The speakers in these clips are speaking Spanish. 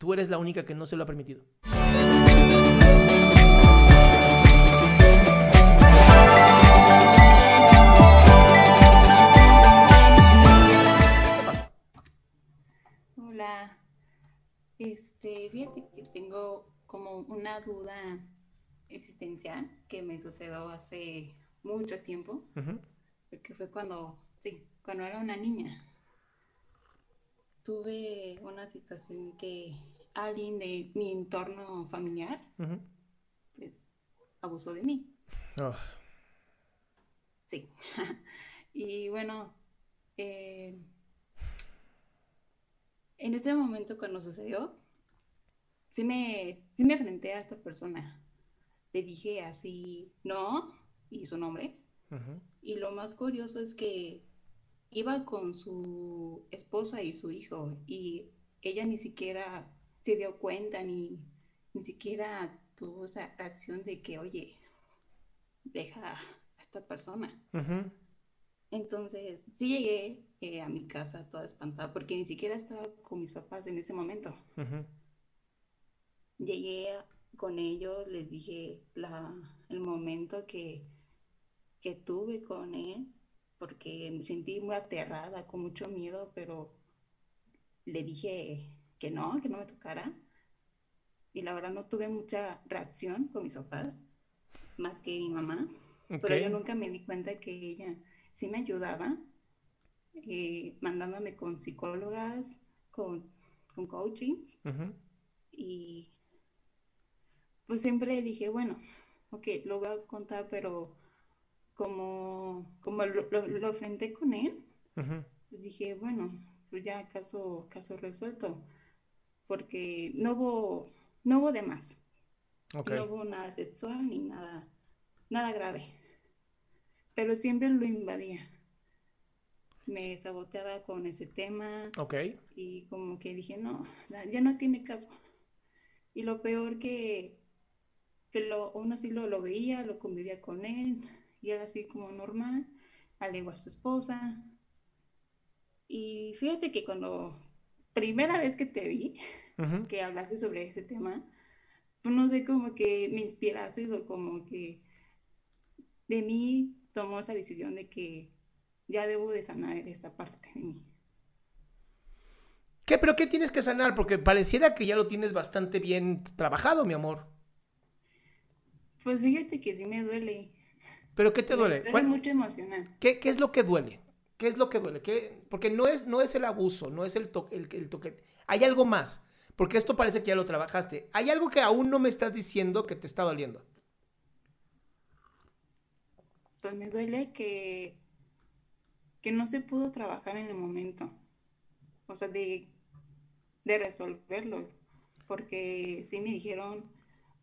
Tú eres la única que no se lo ha permitido. Hola. Este, fíjate que tengo como una duda existencial que me sucedió hace mucho tiempo, Ujú. porque fue cuando, sí, cuando era una niña. Tuve una situación que alguien de mi entorno familiar, pues, abusó de mí. Oh, Sí. Y bueno, eh, en ese momento cuando sucedió, sí me, sí me enfrenté a esta persona. Le dije así, no, y su nombre. Y lo más curioso es que iba con su esposa y su hijo, y ella ni siquiera se dio cuenta, ni, ni siquiera tuvo esa reacción de que, oye, deja a esta persona. Entonces, sí llegué eh, a mi casa toda espantada porque ni siquiera estaba con mis papás en ese momento. Llegué con ellos, les dije la, el momento que, que tuve con él, porque me sentí muy aterrada, con mucho miedo, pero le dije que no, que no me tocara. Y la verdad no tuve mucha reacción con mis papás, más que mi mamá. Pero yo nunca me di cuenta que ella sí me ayudaba, eh, mandándome con psicólogas, con, con coachings. Y pues siempre dije, bueno, ok, lo voy a contar, pero como, como lo, lo, lo enfrenté con él, dije, bueno, pues ya caso, caso resuelto, porque no hubo, no hubo de más. No hubo nada sexual ni nada, nada grave. Pero siempre lo invadía. Me saboteaba con ese tema Ok. y como que dije, no, ya ya no tiene caso. Y lo peor que, que lo, aún así lo, lo veía, lo convivía con él, y era así como normal, al igual a su esposa. Y fíjate que cuando, primera vez que te vi, que hablaste sobre ese tema, pues no sé, como que me inspiraste o como que de mí tomó esa decisión de que ya debo de sanar esta parte de mí. ¿Qué? ¿Pero qué tienes que sanar? Porque pareciera que ya lo tienes bastante bien trabajado, mi amor. Pues fíjate que sí me duele. ¿Pero qué te duele? ¿Cuál- mucho emocional. ¿Qué, qué es lo que duele? ¿Qué es lo que duele? ¿Qué- Porque no es, no es el abuso, no es el, to- el, el toque. Hay algo más. Porque esto parece que ya lo trabajaste. Hay algo que aún no me estás diciendo que te está doliendo. Pues me duele que, que no se pudo trabajar en el momento. O sea, de, de resolverlo. Porque sí me dijeron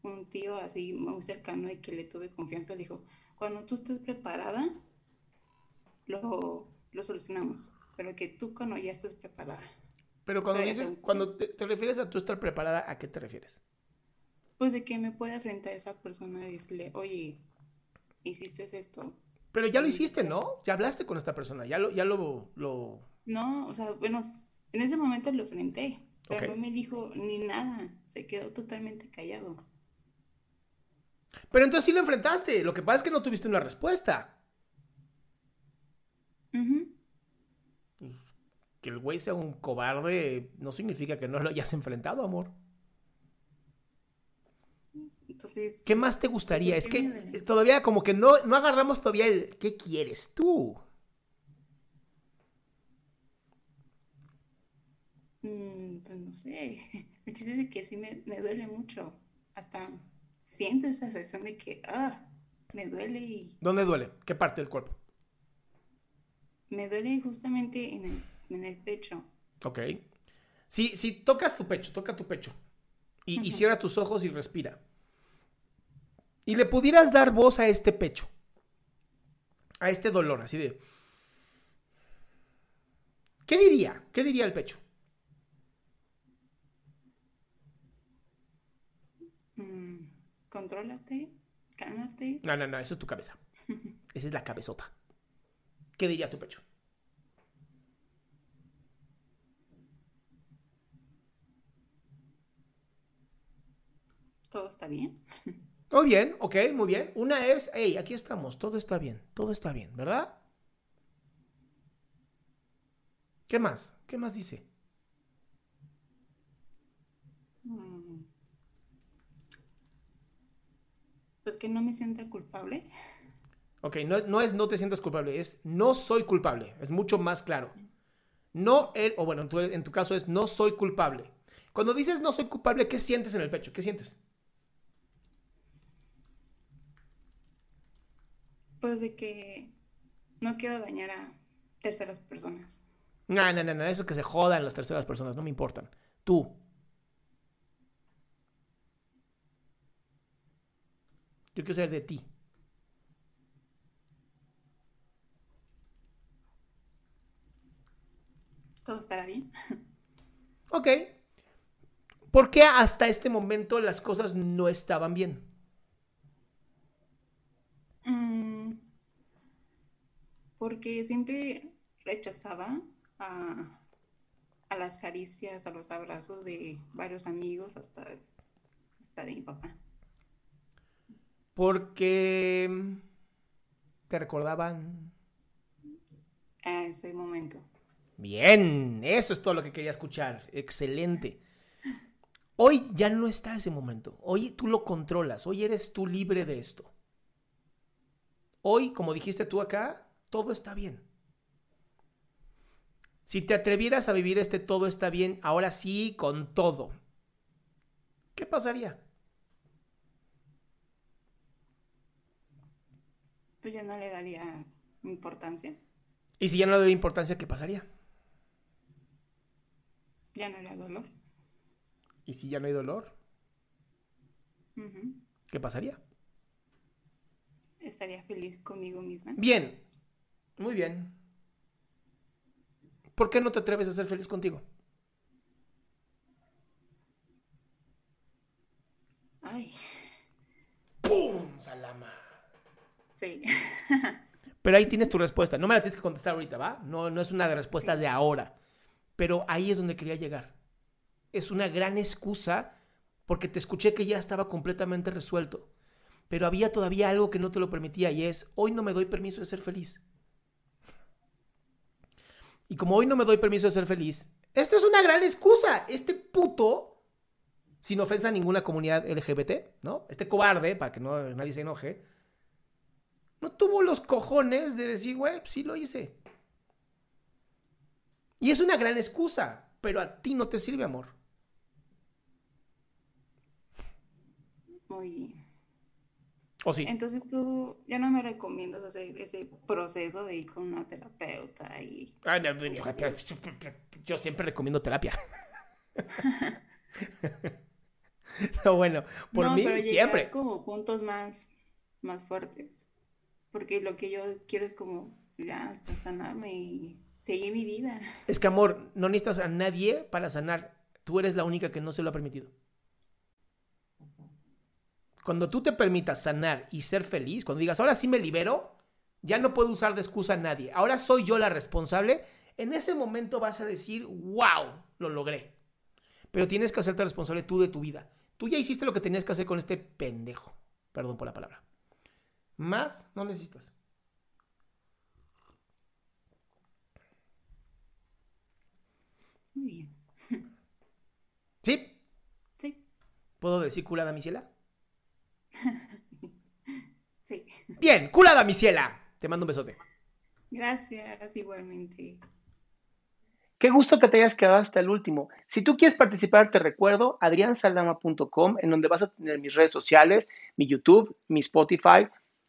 un tío así muy cercano y que le tuve confianza, dijo, cuando tú estés preparada, lo, lo solucionamos. Pero que tú cuando ya estés preparada. Pero cuando Pero dices, cuando te, te refieres a tú estar preparada, ¿a qué te refieres? Pues de que me pueda enfrentar a esa persona y decirle, oye, hiciste esto. Pero ya lo hiciste, ¿no? Ya hablaste con esta persona, ya lo, ya lo, lo... No, o sea, bueno, En ese momento lo enfrenté, pero Ok. no me dijo ni nada. Se quedó totalmente callado. Pero entonces sí lo enfrentaste. Lo que pasa es que no tuviste una respuesta. Que el güey sea un cobarde no significa que no lo hayas enfrentado, amor. Entonces, ¿Qué más te gustaría? ¿Por Es que duele? todavía como que no, no agarramos todavía el ¿qué quieres tú? mm, pues no sé. El chiste es que sí me, me duele mucho. Hasta siento esa sensación de que, ah, me duele y ¿Dónde duele? ¿Qué parte del cuerpo? me duele justamente en el, en el pecho. Ok. Si, si tocas tu pecho, toca tu pecho. Y, y cierra tus ojos y respira. Y le pudieras dar voz a este pecho. A este dolor, así de... ¿Qué diría? ¿Qué diría el pecho? Mm, contrólate, cálmate. No, no, no, eso es tu cabeza. Esa es la cabezota. ¿Qué diría tu pecho? Todo está bien. Muy bien, ok, muy bien. Una es, hey, aquí estamos, todo está bien, todo está bien, ¿verdad? ¿Qué más? ¿Qué más dice? Mm. Pues que no me sienta culpable. Ok, no, no es no te sientas culpable, es no soy culpable. Es mucho más claro. No, er- o bueno, en tu, en tu caso es no soy culpable. Cuando dices no soy culpable, ¿qué sientes en el pecho? ¿Qué sientes? Pues de que no quiero dañar a terceras personas. No, no, no, no, eso que se jodan las terceras personas, no me importan. Tú. Yo quiero saber de ti. Todo estará bien. Ok. ¿Por qué hasta este momento las cosas no estaban bien? Mm, Porque siempre rechazaba a, a las caricias, a los abrazos de varios amigos, hasta, hasta de mi papá. Porque mm, te recordaban. A ese momento. Bien, eso es todo lo que quería escuchar. Excelente. Hoy ya no está ese momento. Hoy tú lo controlas. Hoy eres tú libre de esto. Hoy, como dijiste tú acá, todo está bien. Si te atrevieras a vivir este todo está bien, ahora sí, con todo, ¿qué pasaría? Pues ya no le daría importancia. Y si ya no le doy importancia, ¿qué pasaría? Ya no era dolor. Y si ya no hay dolor. ¿qué pasaría? Estaría feliz conmigo misma. Bien, muy bien. ¿Por qué no te atreves a ser feliz contigo? Ay, ¡Pum! Salama. Sí. Pero ahí tienes tu respuesta. No me la tienes que contestar ahorita, ¿va? No, no es una respuesta de ahora. Pero ahí es donde quería llegar. Es una gran excusa porque te escuché que ya estaba completamente resuelto. Pero había todavía algo que no te lo permitía y es, hoy no me doy permiso de ser feliz. Y como hoy no me doy permiso de ser feliz, esta es una gran excusa. Este puto, sin ofensa a ninguna comunidad LGBT, ¿no? Este cobarde, para que no, nadie se enoje, no tuvo los cojones de decir, güey, pues sí lo hice. Y es una gran excusa, pero a ti no te sirve, amor. Muy bien. ¿O sí? Entonces tú ya no me recomiendas hacer ese proceso de ir con una terapeuta y Ah, no, yo siempre recomiendo terapia. no, bueno, por No, mí pero siempre. como puntos más, más fuertes. Porque lo que yo quiero es como ya sanarme y seguir mi vida. Es que, amor, no necesitas a nadie para sanar. Tú eres la única que no se lo ha permitido. Cuando tú te permitas sanar y ser feliz, cuando digas, ahora sí me libero, ya no puedo usar de excusa a nadie. Ahora soy yo la responsable, En ese momento vas a decir, wow, lo logré. Pero tienes que hacerte responsable tú de tu vida. Tú ya hiciste lo que tenías que hacer con este pendejo. Perdón por la palabra. Más no necesitas. Muy bien. ¿Sí? Sí. ¿Puedo decir culada mi ciela? Sí. Bien, culada mi ciela. Te mando un besote. Gracias, igualmente. Qué gusto que te hayas quedado hasta el último. Si tú quieres participar, te recuerdo adriansaldama.com, en donde vas a tener mis redes sociales, mi YouTube, mi Spotify,